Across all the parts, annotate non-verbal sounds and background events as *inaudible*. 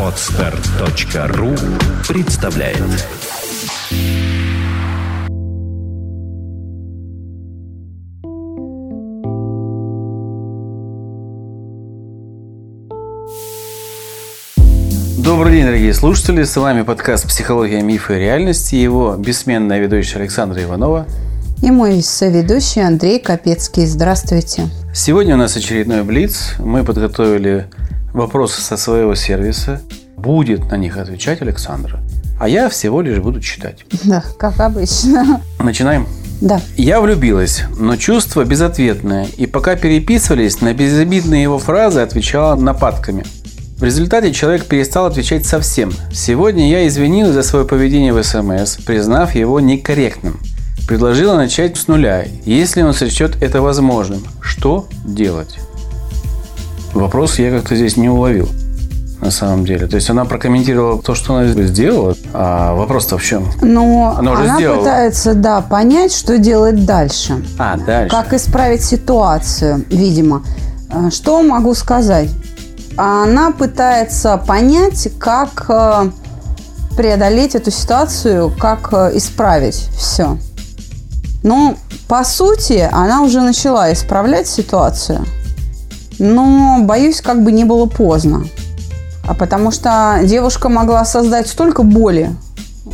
Отстар.ру представляет Добрый день, дорогие слушатели. С вами подкаст «Психология, мифы и реальности». Его бессменная ведущая Александра Иванова. И мой соведущий Андрей Капецкий. Здравствуйте. Сегодня у нас очередной Блиц. Мы подготовили вопросы со своего сервиса. Будет на них отвечать Александра. А я всего лишь буду читать. Да, как обычно. Начинаем? Да. Я влюбилась, но чувство безответное. И пока переписывались, на безобидные его фразы отвечала нападками. В результате человек перестал отвечать совсем. Сегодня я извинилась за свое поведение в СМС, признав его некорректным. Предложила начать с нуля, если он сочтет это возможным. Что делать? Вопрос я как-то здесь не уловил. На самом деле. То есть она прокомментировала то, что она сделала. А вопрос-то в чем? Но Она уже она сделала. пытается, да, понять, что делать дальше. А, дальше. Как исправить ситуацию, видимо. Э, Что могу сказать? Она пытается понять, как э, преодолеть эту ситуацию, как э, исправить все. Ну, по сути, она уже начала исправлять ситуацию, но, боюсь, как бы не было поздно. А потому что девушка могла создать столько боли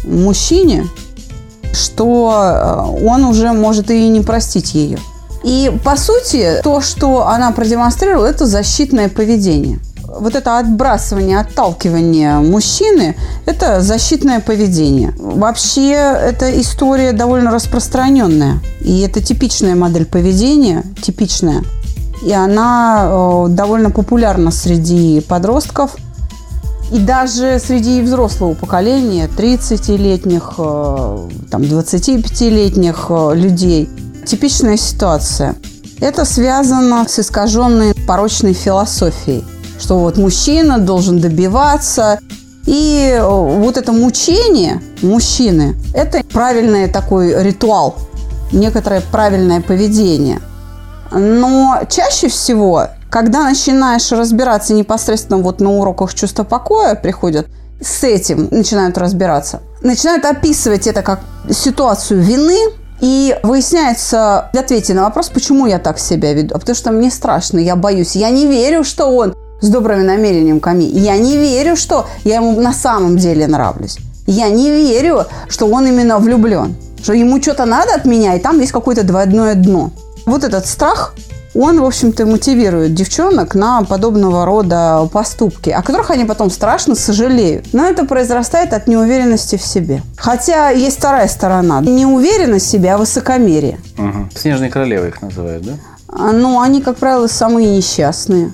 мужчине, что э, он уже может и не простить ее. И, по сути, то, что она продемонстрировала, это защитное поведение. Вот это отбрасывание, отталкивание мужчины – это защитное поведение. Вообще, эта история довольно распространенная. И это типичная модель поведения, типичная. И она э, довольно популярна среди подростков – и даже среди взрослого поколения, 30-летних, э, там, 25-летних э, людей, типичная ситуация. Это связано с искаженной порочной философией, что вот мужчина должен добиваться, и э, вот это мучение мужчины – это правильный такой ритуал, некоторое правильное поведение. Но чаще всего когда начинаешь разбираться непосредственно вот на уроках чувства покоя приходят, с этим начинают разбираться, начинают описывать это как ситуацию вины, и выясняется в ответе на вопрос, почему я так себя веду. А потому что мне страшно, я боюсь. Я не верю, что он с добрыми намерениями ко мне. Я не верю, что я ему на самом деле нравлюсь. Я не верю, что он именно влюблен. Что ему что-то надо от меня, и там есть какое-то двойное дно. Вот этот страх он, в общем-то, мотивирует девчонок на подобного рода поступки, о которых они потом страшно сожалеют. Но это произрастает от неуверенности в себе. Хотя есть вторая сторона. Не уверенность в себе, а высокомерие. Угу. Снежные королевы их называют, да? А, Ну, они, как правило, самые несчастные.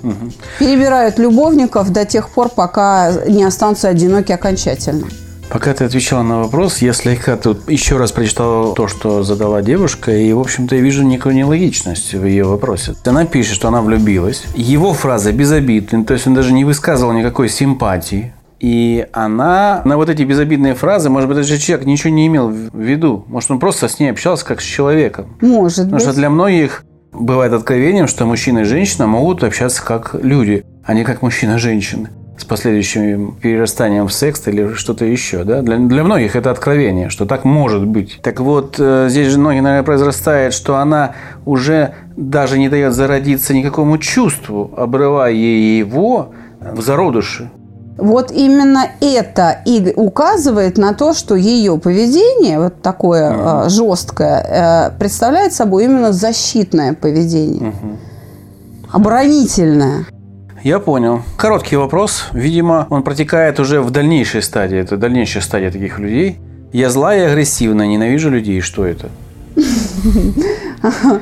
Перебирают любовников до тех пор, пока не останутся одиноки окончательно. Пока ты отвечала на вопрос, я слегка тут еще раз прочитал то, что задала девушка, и, в общем-то, я вижу некую нелогичность в ее вопросе. Она пишет, что она влюбилась. Его фраза безобидна, то есть он даже не высказывал никакой симпатии. И она на вот эти безобидные фразы, может быть, даже человек ничего не имел в виду. Может, он просто с ней общался как с человеком. Может Потому быть. что для многих бывает откровением, что мужчина и женщина могут общаться как люди, а не как мужчина и женщина с последующим перерастанием в секс или что-то еще. Да? Для, для многих это откровение, что так может быть. Так вот, э, здесь же многие, наверное, произрастает, что она уже даже не дает зародиться никакому чувству, обрывая его в зародыше. Вот именно это и указывает на то, что ее поведение, вот такое э, жесткое, э, представляет собой именно защитное поведение. Оборонительное. Я понял. Короткий вопрос. Видимо, он протекает уже в дальнейшей стадии. Это дальнейшая стадия таких людей. Я злая и агрессивная, ненавижу людей. Что это? *laughs*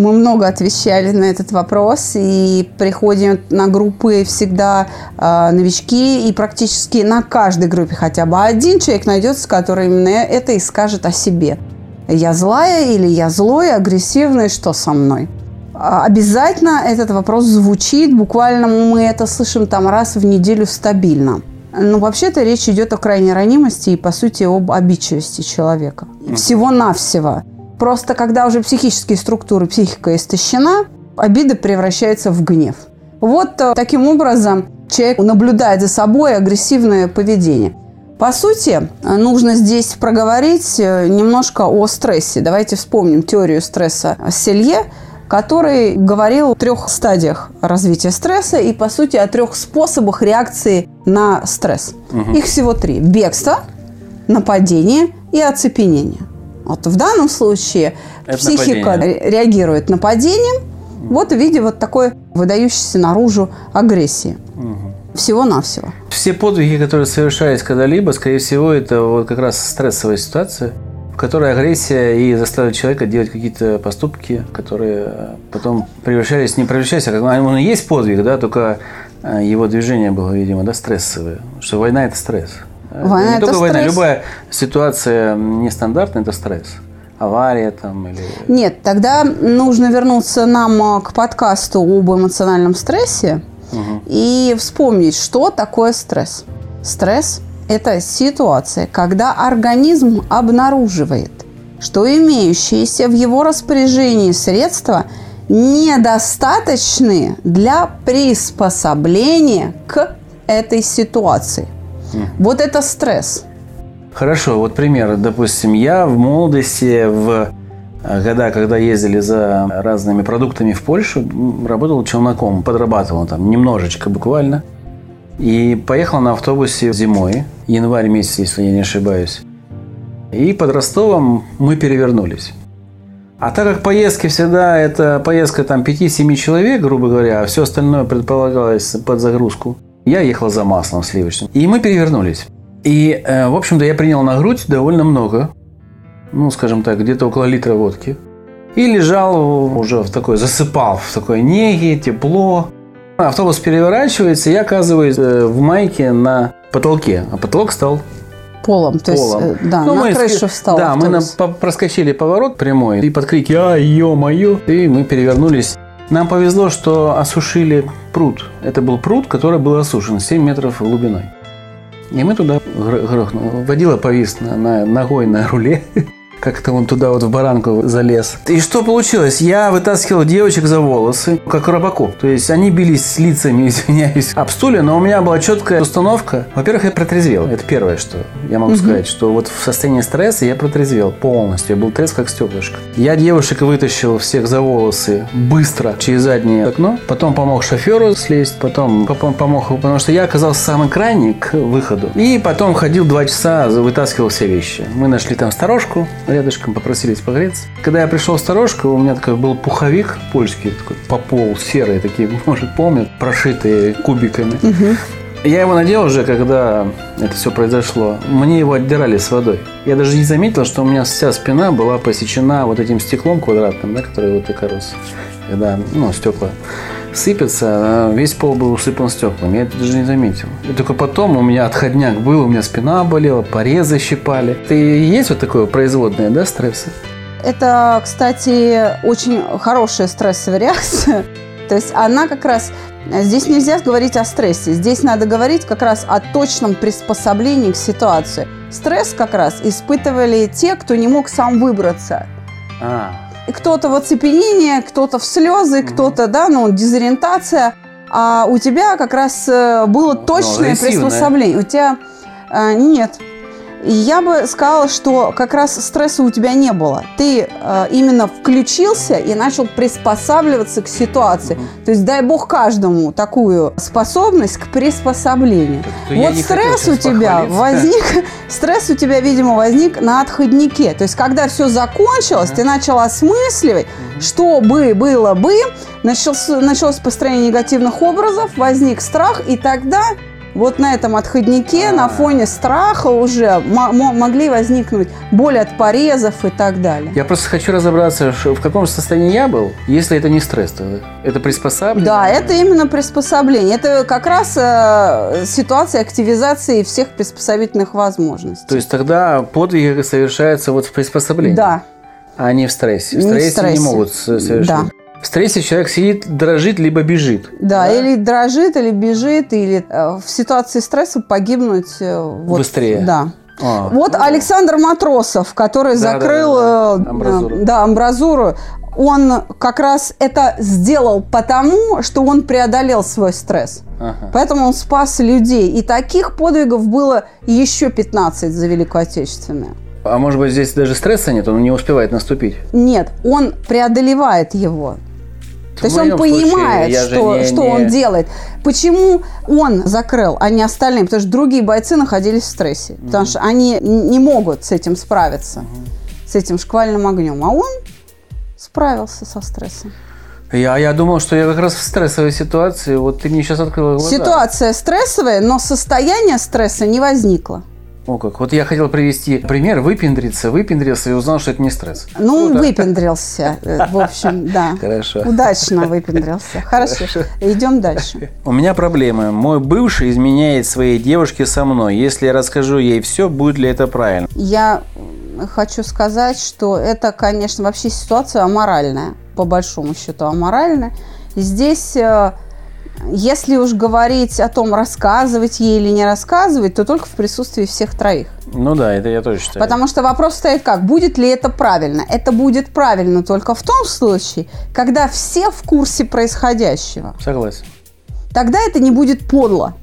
Мы много отвечали на этот вопрос и приходим на группы всегда э, новички, и практически на каждой группе хотя бы один человек найдется, который именно это и скажет о себе. Я злая или я злой, агрессивный, что со мной? А, Обязательно этот вопрос звучит, буквально мы это слышим там раз в неделю стабильно. Но вообще-то речь идет о крайней ранимости и, по сути, об обидчивости человека. Всего-навсего. Просто когда уже психические структуры, психика истощена, обида превращается в гнев. Вот э, таким образом человек наблюдает за собой агрессивное поведение. По сути, нужно здесь проговорить э, немножко о стрессе. Давайте вспомним теорию стресса Селье, который говорил о трех стадиях развития стресса и, по сути, о трех способах реакции на стресс. Угу. Их всего три. Бегство, нападение и оцепенение. Вот в данном случае Это психика нападение. реагирует нападением, вот в виде вот такой выдающейся наружу агрессии. Угу. Всего-навсего. Все подвиги, которые совершались когда-либо, скорее всего, это вот как раз стрессовая ситуация, в которой агрессия и заставила человека делать какие-то поступки, которые потом превращались, не превращались, а он и есть подвиг, да, только э, его движение было, видимо, да, стрессовое. Что война – это стресс. Война не это только стресс. война, любая ситуация нестандартная – это стресс авария там или... Нет, тогда нужно вернуться нам а, к подкасту об эмоциональном стрессе угу. и вспомнить, что такое стресс. Стресс – это ситуация, когда организм обнаруживает, что имеющиеся в его распоряжении средства недостаточны для приспособления к этой ситуации. Угу. Вот это стресс – Хорошо, вот пример. Допустим, я в молодости, в э, года, когда ездили за разными продуктами в Польшу, работал челноком, подрабатывал там немножечко буквально. И поехал на автобусе зимой, январь месяц, если я не ошибаюсь. И под Ростовом мы перевернулись. А так как поездки всегда это поездка там 5-7 человек, грубо говоря, а все остальное предполагалось под загрузку, я ехал за маслом сливочным. И мы перевернулись. И, э, в общем-то, я принял на грудь довольно много. Ну, скажем так, где-то около литра водки. И лежал уже в такой, засыпал в такой неге, тепло. Автобус переворачивается, и я оказываюсь э, в майке на потолке. А потолок стал полом. То полом. есть, э, да, ну, на мы крышу встал. Да, автобус. мы на, проскочили поворот прямой, и под крики «Ай, ё-моё!» И мы перевернулись. Нам повезло, что осушили пруд. Это был пруд, который был осушен 7 метров глубиной. И мы туда грохнули. Водила повис на, на, ногой на руле. *laughs* Как-то он туда вот в баранку залез. И что получилось? Я вытаскивал девочек за волосы, как рыбаку. То есть они бились с лицами, *laughs* извиняюсь, об стуле, но у меня была четкая установка. Во-первых, я протрезвел. Это первое, что я могу угу. сказать, что вот в состоянии стресса я протрезвел полностью. Я был трезв как стеклышко. Я девушек вытащил всех за волосы быстро через заднее окно. Потом помог шоферу слезть. Потом помог, потому что я оказался самый крайний к выходу. И потом ходил два часа, вытаскивал все вещи. Мы нашли там сторожку, рядышком попросились погреться. Когда я пришел в сторожку, у меня такой был пуховик польский, такой по полу, серый, такие, *laughs* может, помнят, прошитые кубиками. Угу. Я его надел уже, когда это все произошло. Мне его отдирали с водой. Я даже не заметил, что у меня вся спина была посечена вот этим стеклом квадратным, да, который вот такой рос. Когда, ну, стекла сыпется, а весь пол был усыпан стеклами. Я это даже не заметил. И только потом у меня отходняк был, у меня спина болела, порезы щипали. Это и есть вот такое производное, да, стресса? Это, кстати, очень хорошая стрессовая *laughs* реакция. То есть она как раз... Здесь нельзя говорить о стрессе. Здесь надо говорить как раз о точном приспособлении к ситуации. Стресс как раз испытывали те, кто не мог сам выбраться. А, кто-то в оцепенение, кто-то в слезы, кто-то, да, ну, дезориентация. А у тебя как раз э, было ну, точное приспособление. У тебя а, нет. Я бы сказала, что как раз стресса у тебя не было. Ты э, именно включился и начал приспосабливаться к ситуации. Угу. То есть дай бог каждому такую способность к приспособлению. То вот стресс у тебя возник, *laughs* стресс у тебя, видимо, возник на отходнике. То есть когда все закончилось, угу. ты начал осмысливать, угу. что бы было бы, началось, началось построение негативных образов, возник страх, и тогда вот на этом отходнике А-а-а. на фоне страха уже могли возникнуть боль от порезов и так далее. Я просто хочу разобраться, в каком состоянии я был, если это не стресс тогда. Это приспособление? Да, это именно приспособление. Это как раз э, ситуация активизации всех приспособительных возможностей. То есть тогда подвиги совершаются вот в приспособлении? Да. А не в стрессе. В стрессе не, в стрессе. не могут совершить. Да. В стрессе человек сидит, дрожит, либо бежит. Да, да? или дрожит, или бежит, или э, в ситуации стресса погибнуть. Э, вот, Быстрее. Да. А, вот ну, Александр Матросов, который да, закрыл да, да, да. Амбразуру. Да, амбразуру. он как раз это сделал потому, что он преодолел свой стресс. Ага. Поэтому он спас людей. И таких подвигов было еще 15 за Великую Отечественную. А может быть, здесь даже стресса нет, он не успевает наступить? Нет, он преодолевает его. То есть он случае понимает, же что, не- что не- он делает. Почему он закрыл, а не остальные? Потому что другие бойцы находились в стрессе. Потому что они не могут с этим справиться, с этим шквальным огнем. А он справился со стрессом. Я, я думал, что я как раз в стрессовой ситуации. Вот ты мне сейчас открыла глаза. Ситуация стрессовая, но состояние стресса не возникло. О, как. Вот я хотел привести пример, выпендриться, выпендрился и узнал, что это не стресс. Ну, Круто. выпендрился. э, В общем, *laughs* да. Хорошо. Удачно выпендрился. Хорошо. Идем дальше. У меня проблемы. Мой бывший изменяет своей девушке со мной. Если я расскажу ей все, будет ли это правильно? Я хочу сказать, что это, конечно, вообще ситуация аморальная, по большому счету аморальная. Здесь, э, если уж говорить о том, рассказывать ей или не рассказывать, то только в присутствии всех троих. Ну да, это я тоже считаю. Потому что вопрос стоит как, будет ли это правильно? Это будет правильно только в том случае, когда все в курсе происходящего. Согласен. Тогда это не будет подло.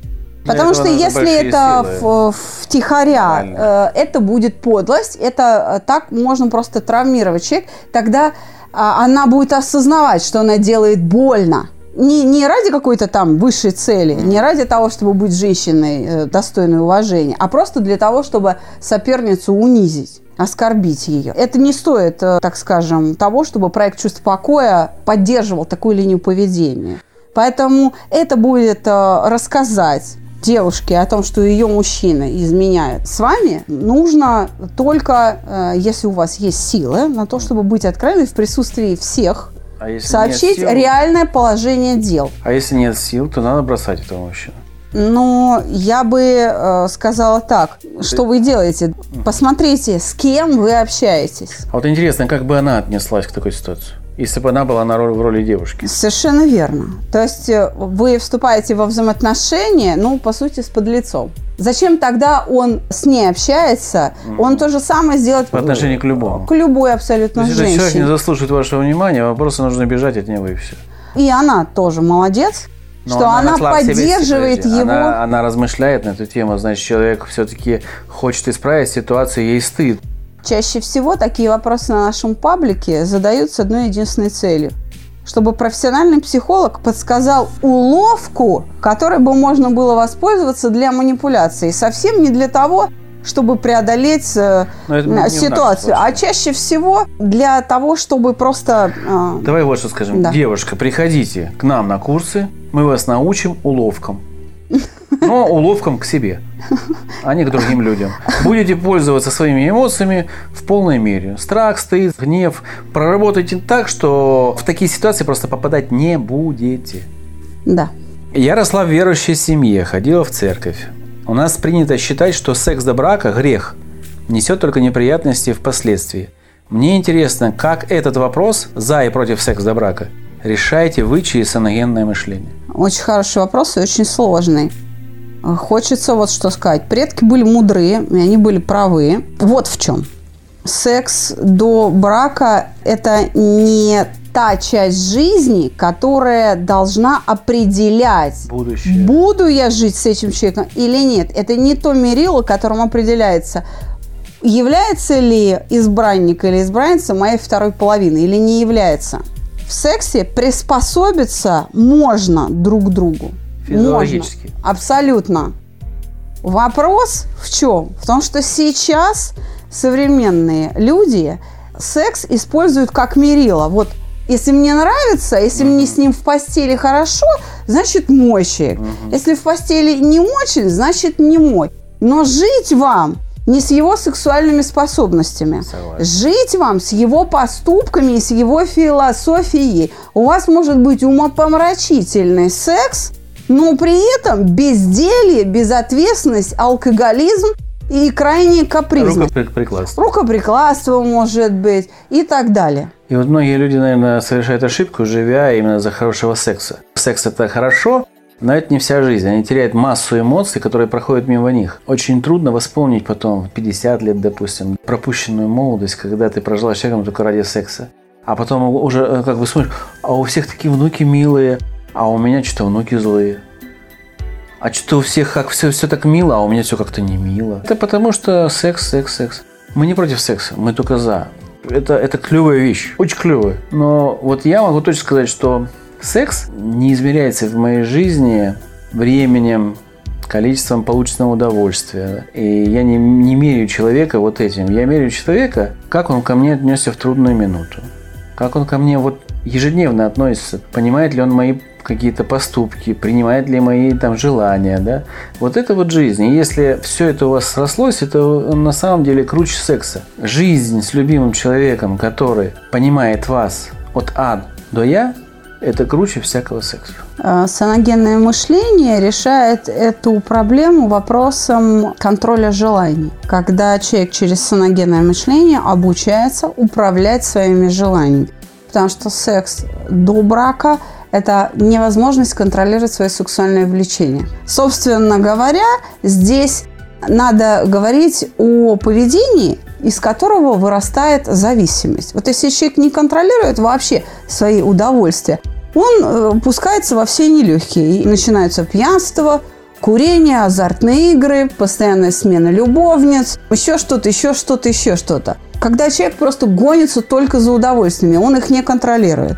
Потому что если это силы. в, втихаря, э, это будет подлость, это э, так можно просто травмировать человека, тогда а, она будет осознавать, что она делает больно. Не, не ради какой-то там высшей цели, не ради того, чтобы быть женщиной э, достойной уважения, а просто для того, чтобы соперницу унизить оскорбить ее. Это не стоит, э, так скажем, того, чтобы проект «Чувство покоя» поддерживал такую линию поведения. Поэтому это будет э, рассказать девушке о том, что ее мужчина изменяет с вами, нужно только, если у вас есть силы, на то, чтобы быть откровенной в присутствии всех, А сообщить реальное положение дел. А если нет сил, то надо бросать этого мужчину. Но я бы э, сказала так, что вы делаете? Посмотрите, с кем вы общаетесь. А вот интересно, как бы она отнеслась к такой ситуации? Если бы она была на роли, в роли девушки. Совершенно верно. То есть э, вы вступаете во взаимоотношения, ну, по сути, с подлецом. Зачем тогда он с ней общается? Он то же самое сделает По отношению к любому. к любой То абсолютно есть, если человек не женщине. заслуживает вашего внимания, вам просто нужно бежать от него и все. И она тоже молодец, Но что она, себе поддерживает его. Она, она размышляет на эту тему, значит, человек все-таки хочет исправить ситуацию, ей стыд. Чаще всего такие вопросы на нашем паблике задают с одной единственной целью. Чтобы профессиональный психолог подсказал уловку, которой бы можно было воспользоваться для манипуляции. Совсем не для того, чтобы преодолеть э, ситуацию, а чаще всего для того, чтобы просто... э, Давай вот что скажем. Да. Девушка, приходите к нам на курсы, мы вас научим уловкам. *laughs* Но уловкам к себе, а не к другим людям. Будете пользоваться своими эмоциями в полной мере. Страх, стыд, гнев. Проработайте так, что в такие ситуации просто попадать не будете. Да. Я росла в верующей семье, ходила в церковь. У нас принято считать, что секс до брака – грех, несет только неприятности впоследствии. Мне интересно, как этот вопрос «за и против секса до брака» решаете вы через саногенное мышление? Очень хороший вопрос и очень сложный. Хочется вот что сказать. Предки были мудрые, и они были правы. Вот в чем. Секс до брака – это не та часть жизни, которая должна определять, Будущее. буду я жить с этим человеком или нет. Это не то мерило, которым определяется, является ли избранник или избранница моей второй половины или не является. В сексе приспособиться можно друг к другу. Физиологически. Можно. Абсолютно. Вопрос в чем? В том, что сейчас современные люди секс используют как мерило. Вот если мне нравится, если мне с ним в постели хорошо, значит мой человек. Если в постели не очень, значит не мой. Но жить вам не с его сексуальными способностями. Согласен. Жить вам с его поступками и с его философией. У вас может быть умопомрачительный секс, но при этом безделье, безответственность, алкоголизм и крайне капризность. Рукоприкладство. Рукоприкладство может быть и так далее. И вот многие люди, наверное, совершают ошибку, живя именно за хорошего секса. Секс – это хорошо, но это не вся жизнь. Они теряют массу эмоций, которые проходят мимо них. Очень трудно восполнить потом, в 50 лет, допустим, пропущенную молодость, когда ты прожила с человеком только ради секса. А потом уже э, как бы смотришь, а у всех такие внуки милые, а у меня что-то внуки злые. А что у всех как все, все так мило, а у меня все как-то не мило. Это потому что секс, секс, секс. Мы не против секса, мы только за. Это, это клевая вещь, очень клевая. Но вот я могу точно сказать, что секс не измеряется в моей жизни временем, количеством полученного удовольствия. И я не, не меряю человека вот этим. Я меряю человека, как он ко мне отнесся в трудную минуту. Как он ко мне вот ежедневно относится. Понимает ли он мои какие-то поступки, принимает ли мои там желания, да. Вот это вот жизнь. И если все это у вас срослось, это на самом деле круче секса. Жизнь с любимым человеком, который понимает вас от А до Я, это круче всякого секса. А, саногенное мышление решает эту проблему вопросом контроля желаний. Когда человек через саногенное мышление обучается управлять своими желаниями. Потому что секс до брака – это невозможность контролировать свое сексуальное влечение. Собственно говоря, здесь надо говорить о поведении, из которого вырастает зависимость. Вот если человек не контролирует вообще свои удовольствия, он э, пускается во все нелегкие. И начинается пьянство, курение, азартные игры, постоянная смена любовниц, еще что-то, еще что-то, еще что-то. Когда человек просто гонится только за удовольствиями, он их не контролирует.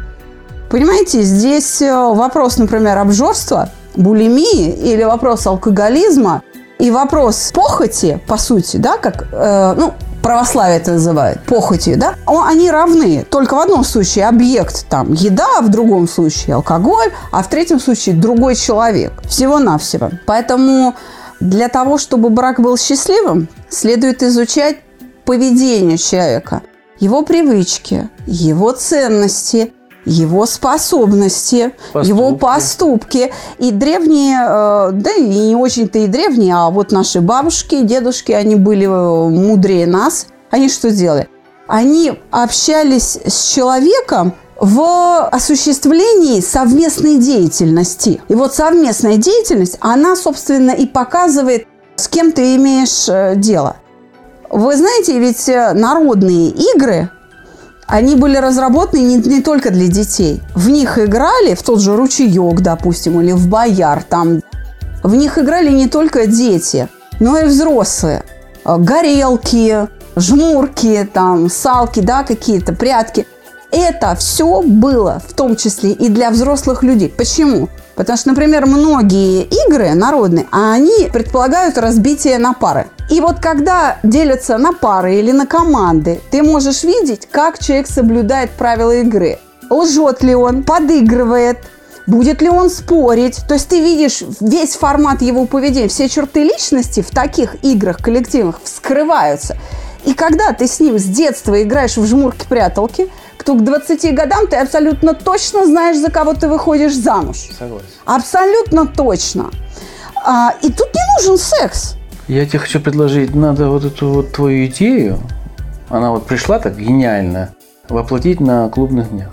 Понимаете, здесь э, вопрос, например, обжорства, булимии или вопрос алкоголизма и вопрос похоти, по сути, да, как, э, ну, православие это называют, похотью, да, они равны. Только в одном случае объект там еда, а в другом случае алкоголь, а в третьем случае другой человек. Всего-навсего. Поэтому для того, чтобы брак был счастливым, следует изучать поведение человека, его привычки, его ценности – его способности, поступки. его поступки. И древние, э, да и не очень-то и древние, а вот наши бабушки, дедушки, они были э, мудрее нас. Они что делали? Они общались с человеком в осуществлении совместной деятельности. И вот совместная деятельность, она, собственно, и показывает, с кем ты имеешь э, дело. Вы знаете, ведь народные игры, они были разработаны не, не только для детей. В них играли, в тот же ручеек, допустим, или в бояр, там. В них играли не только дети, но и взрослые. Э, горелки, жмурки, там, салки, да, какие-то, прятки. Это все было в том числе и для взрослых людей. Почему? Потому что, например, многие игры народные, они предполагают разбитие на пары. И вот когда делятся на пары или на команды, ты можешь видеть, как человек соблюдает правила игры. Лжет ли он, подыгрывает, будет ли он спорить. То есть ты видишь весь формат его поведения, все черты личности в таких играх коллективных вскрываются. И когда ты с ним с детства играешь в жмурки-пряталки, то к 20 годам ты абсолютно точно знаешь, за кого ты выходишь замуж. Согласен. Абсолютно точно. А, и тут не нужен секс. Я тебе хочу предложить, надо вот эту вот твою идею, она вот пришла так гениально, воплотить на клубных днях.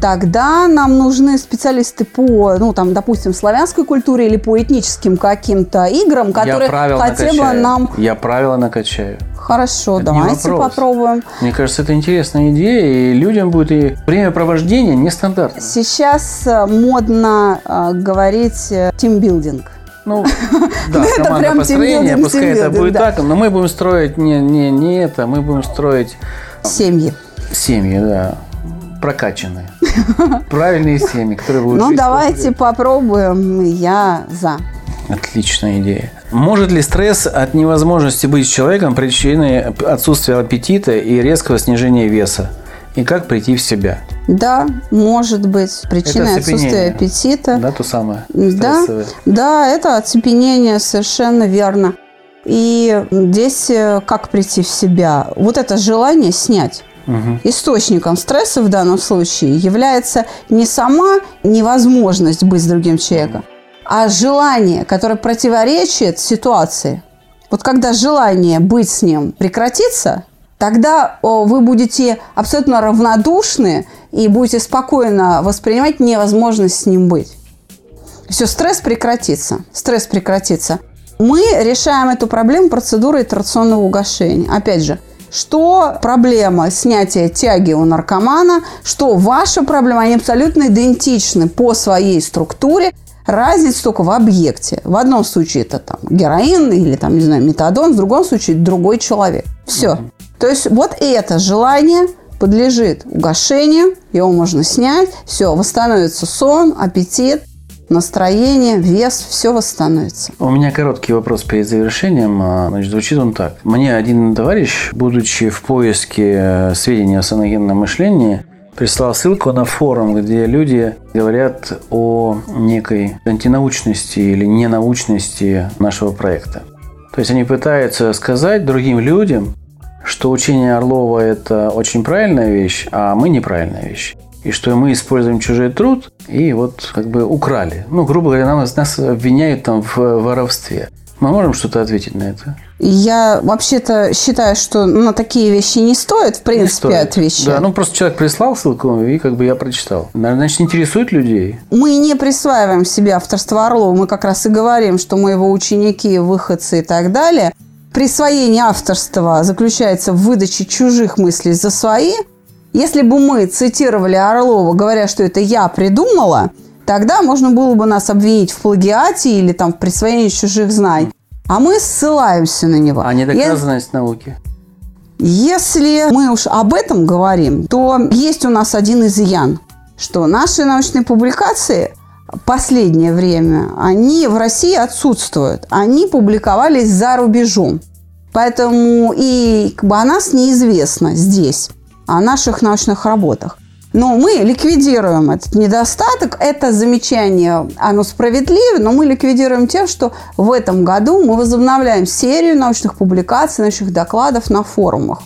Тогда нам нужны специалисты по, ну, там, допустим, славянской культуре или по этническим каким-то играм, которые хотя бы нам... Я правила накачаю. Хорошо, Это давайте попробуем. Мне кажется, это интересная идея, и людям будет и времяпровождение нестандартное. Сейчас модно э, говорить тимбилдинг. Ну, *laughs* да, это прям построения, пускай это будет так, но мы будем строить не, не, не это, мы будем строить... Семьи. Семьи, да. Прокачанные. *laughs* Правильные семьи, которые будут Ну, давайте попробуем. Я за. Отличная идея. Может ли стресс от невозможности быть человеком причиной отсутствия аппетита и резкого снижения веса? И как прийти в себя? Да, может быть причиной отсутствия аппетита. Да, то самое. Да, да, это оцепенение, совершенно верно. И здесь э, как прийти в себя? Вот это желание снять. Угу. Источником стресса в данном случае является не сама невозможность быть с другим человеком, а желание, которое противоречит ситуации. Вот когда желание быть с ним прекратится, тогда вы будете абсолютно равнодушны и будете спокойно воспринимать невозможность с ним быть. Все, стресс прекратится. Стресс прекратится. Мы решаем эту проблему процедурой традиционного угошения. Опять же, что проблема снятия тяги у наркомана, что ваша проблема, они абсолютно идентичны по своей структуре, Разница только в объекте. В одном случае это там героин или там, не знаю, метадон, в другом случае другой человек. Все. Mm-hmm. То есть вот это желание подлежит угошению, его можно снять, все, восстановится сон, аппетит, настроение, вес, все восстановится. У меня короткий вопрос перед завершением. А, значит, звучит он так. Мне один товарищ, будучи в поиске э, сведений о саногенном мышлении, прислал ссылку на форум, где люди говорят о некой антинаучности или ненаучности нашего проекта. То есть они пытаются сказать другим людям, что учение Орлова – это очень правильная вещь, а мы неправильная вещь и что мы используем чужой труд и вот как бы украли. Ну, грубо говоря, нас, нас обвиняют там в воровстве. Мы можем что-то ответить на это? Я вообще-то считаю, что на такие вещи не стоит, в принципе, стоит. отвечать. Да, ну просто человек прислал ссылку, и как бы я прочитал. Значит, интересует людей. Мы не присваиваем себе авторство Орлова. Мы как раз и говорим, что мы его ученики, выходцы и так далее. Присвоение авторства заключается в выдаче чужих мыслей за свои – если бы мы цитировали Орлова, говоря, что это я придумала, тогда можно было бы нас обвинить в плагиате или там в присвоении чужих знаний. А мы ссылаемся на него. А не доказанность Я... науки? Если мы уж об этом говорим, то есть у нас один изъян, что наши научные публикации последнее время, они в России отсутствуют. Они публиковались за рубежом. Поэтому и как бы о нас неизвестно здесь о наших научных работах. Но мы ликвидируем этот недостаток. Это замечание, оно справедливо, но мы ликвидируем тем, что в этом году мы возобновляем серию научных публикаций, научных докладов на форумах.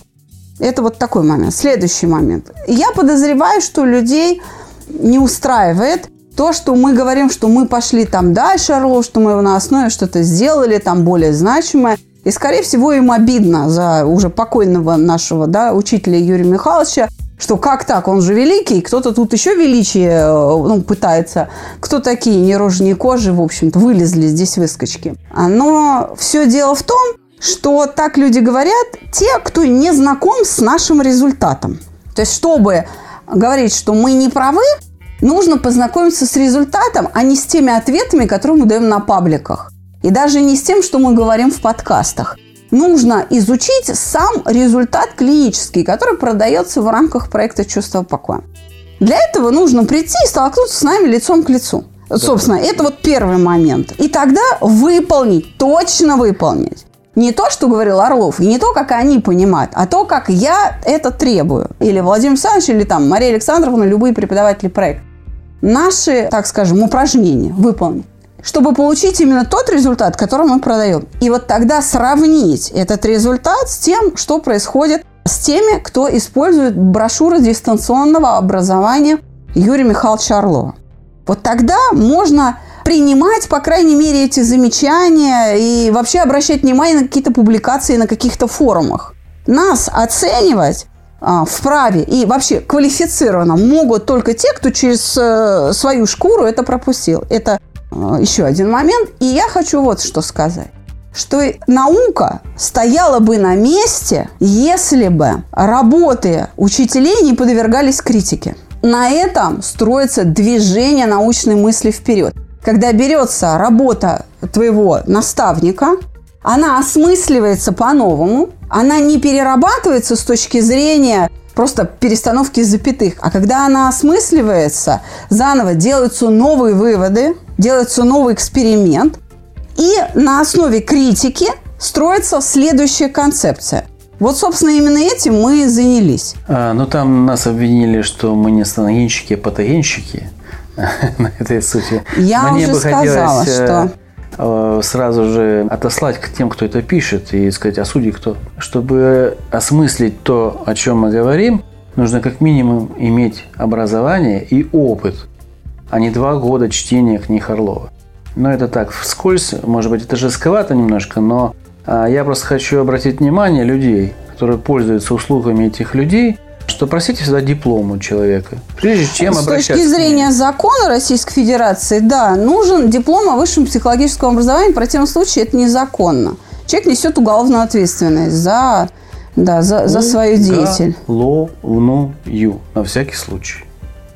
Это вот такой момент. Следующий момент. Я подозреваю, что людей не устраивает то, что мы говорим, что мы пошли там дальше, Орлов, что мы на основе что-то сделали, там более значимое – и, скорее всего, им обидно за уже покойного нашего да, учителя Юрия Михайловича, что как так, он же великий, кто-то тут еще величие э, ну, пытается. Кто такие нерожные кожи, в общем-то, вылезли здесь выскочки. Но все дело в том, что так люди говорят те, кто не знаком с нашим результатом. То есть, чтобы говорить, что мы не правы, нужно познакомиться с результатом, а не с теми ответами, которые мы даем на пабликах. И даже не с тем, что мы говорим в подкастах. Нужно изучить сам результат клинический, который продается в рамках проекта «Чувство покоя». Для этого нужно прийти и столкнуться с нами лицом к лицу. Да. Собственно, это вот первый момент. И тогда выполнить, точно выполнить. Не то, что говорил Орлов, и не то, как они понимают, а то, как я это требую. Или Владимир Александрович, или там Мария Александровна, любые преподаватели проекта. Наши, так скажем, упражнения выполнить чтобы получить именно тот результат, который мы продаем. И вот тогда сравнить этот результат с тем, что происходит с теми, кто использует брошюры дистанционного образования Юрия Михайловича Орлова. Вот тогда можно принимать, по крайней мере, эти замечания и вообще обращать внимание на какие-то публикации на каких-то форумах. Нас оценивать вправе и вообще квалифицированно могут только те, кто через э, свою шкуру это пропустил. Это Э, еще один момент. И я хочу вот что сказать что наука стояла бы на месте, если бы работы учителей не подвергались критике. На этом строится движение научной мысли вперед. Когда берется работа твоего наставника, она осмысливается по-новому, она не перерабатывается с точки зрения просто перестановки запятых. А когда она осмысливается, заново делаются новые выводы, делается новый эксперимент, и на основе критики строится следующая концепция. Вот, собственно, именно этим мы и занялись. А, ну, там нас обвинили, что мы не станогенщики, а патогенщики *laughs* на этой сути. Я уже сказала, э, что сразу же отослать к тем, кто это пишет, и сказать, а судьи кто. Чтобы осмыслить то, о чем мы говорим, нужно как минимум иметь образование и опыт а не два года чтения книг Орлова. Но это так, вскользь, может быть, это жестковато немножко, но а, я просто хочу обратить внимание людей, которые пользуются услугами этих людей, что просите всегда диплом у человека, прежде чем С обращаться. С точки зрения закона Российской Федерации, да, нужен диплом о высшем психологическом образовании, в противном случае это незаконно. Человек несет уголовную ответственность за Да, за, за свою деятельность. Головную, на всякий случай.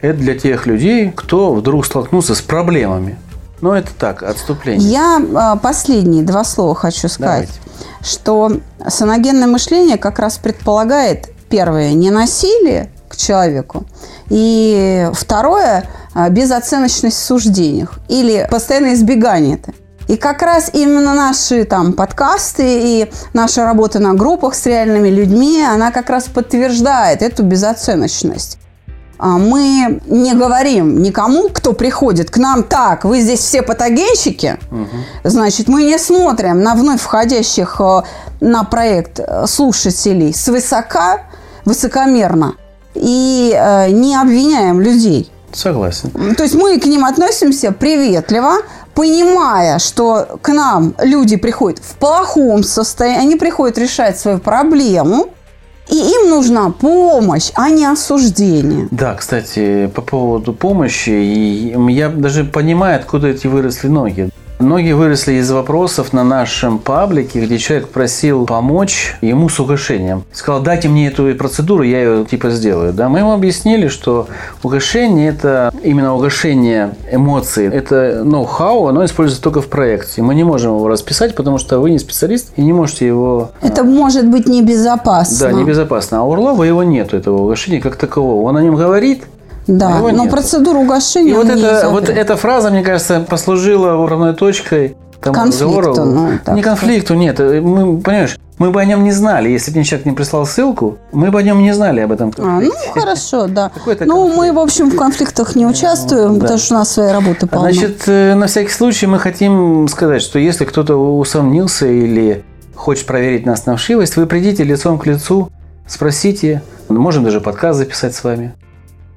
Это для тех людей, кто вдруг столкнулся с проблемами. Но это так, отступление. Я а, последние два слова хочу сказать. Давайте. Что саногенное мышление как раз предполагает, первое, не насилие к человеку, и второе, а, безоценочность в суждениях или постоянное избегание это. И как раз именно наши там подкасты и наша работа на группах с реальными людьми, она как раз подтверждает эту безоценочность. А Мы не говорим никому, кто приходит к нам, так, вы здесь все патогенщики, значит, мы не смотрим на вновь входящих э, на проект слушателей свысока, высокомерно и э, не обвиняем людей. Согласен. То есть мы к ним относимся приветливо, понимая, что к нам люди приходят в плохом состоянии, они приходят решать свою проблему, и им нужна помощь, а не осуждение. Да, кстати, по поводу помощи, я даже понимаю, откуда эти выросли ноги. Ноги выросли из вопросов на нашем паблике, где человек просил помочь ему с угошением. Сказал, дайте мне эту процедуру, я ее типа сделаю. Да? Мы ему объяснили, что угошение – это именно угошение эмоций. Это ноу-хау, оно используется только в проекте. Мы не можем его расписать, потому что вы не специалист и не можете его... Это может быть небезопасно. Да, небезопасно. А у Орлова его нету, этого угошения как такового. Он о нем говорит, Да, его но нету. процедуру угошения И вот, это, вот эта фраза, мне кажется, послужила уровной точкой тому Конфликту, разговору. ну, так не конфликту, нет. Мы, понимаешь, мы бы о нем не знали. Если бы мне человек не прислал ссылку, мы бы о нем не знали об этом А, ну, хорошо, да. *laughs* Ну, мы, в общем, в конфликтах не участвуем, да. потому что у нас своей работы полно. Значит, э, на всякий случай мы хотим сказать, что если кто-то усомнился или хочет проверить нас на вшивость, вы придите лицом к лицу, спросите, можем даже подкаст записать с вами.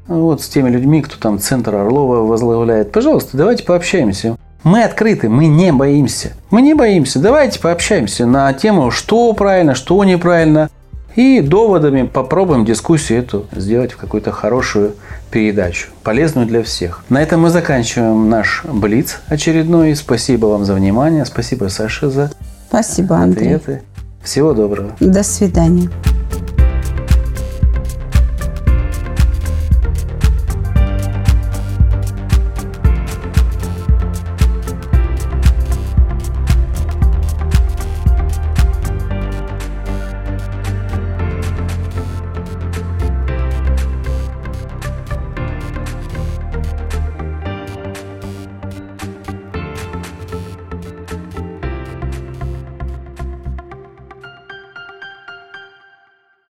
Вот с теми людьми, кто там Центр Орлова возглавляет. Пожалуйста, давайте пообщаемся. Мы открыты, мы не боимся. Мы не боимся. Давайте пообщаемся на тему, что правильно, что неправильно. И доводами попробуем дискуссию эту сделать в какую-то хорошую передачу, полезную для всех. На этом мы заканчиваем наш Блиц очередной. Спасибо вам за внимание. Спасибо, Саша, за Спасибо, Андрей. ответы. Всего доброго. До свидания.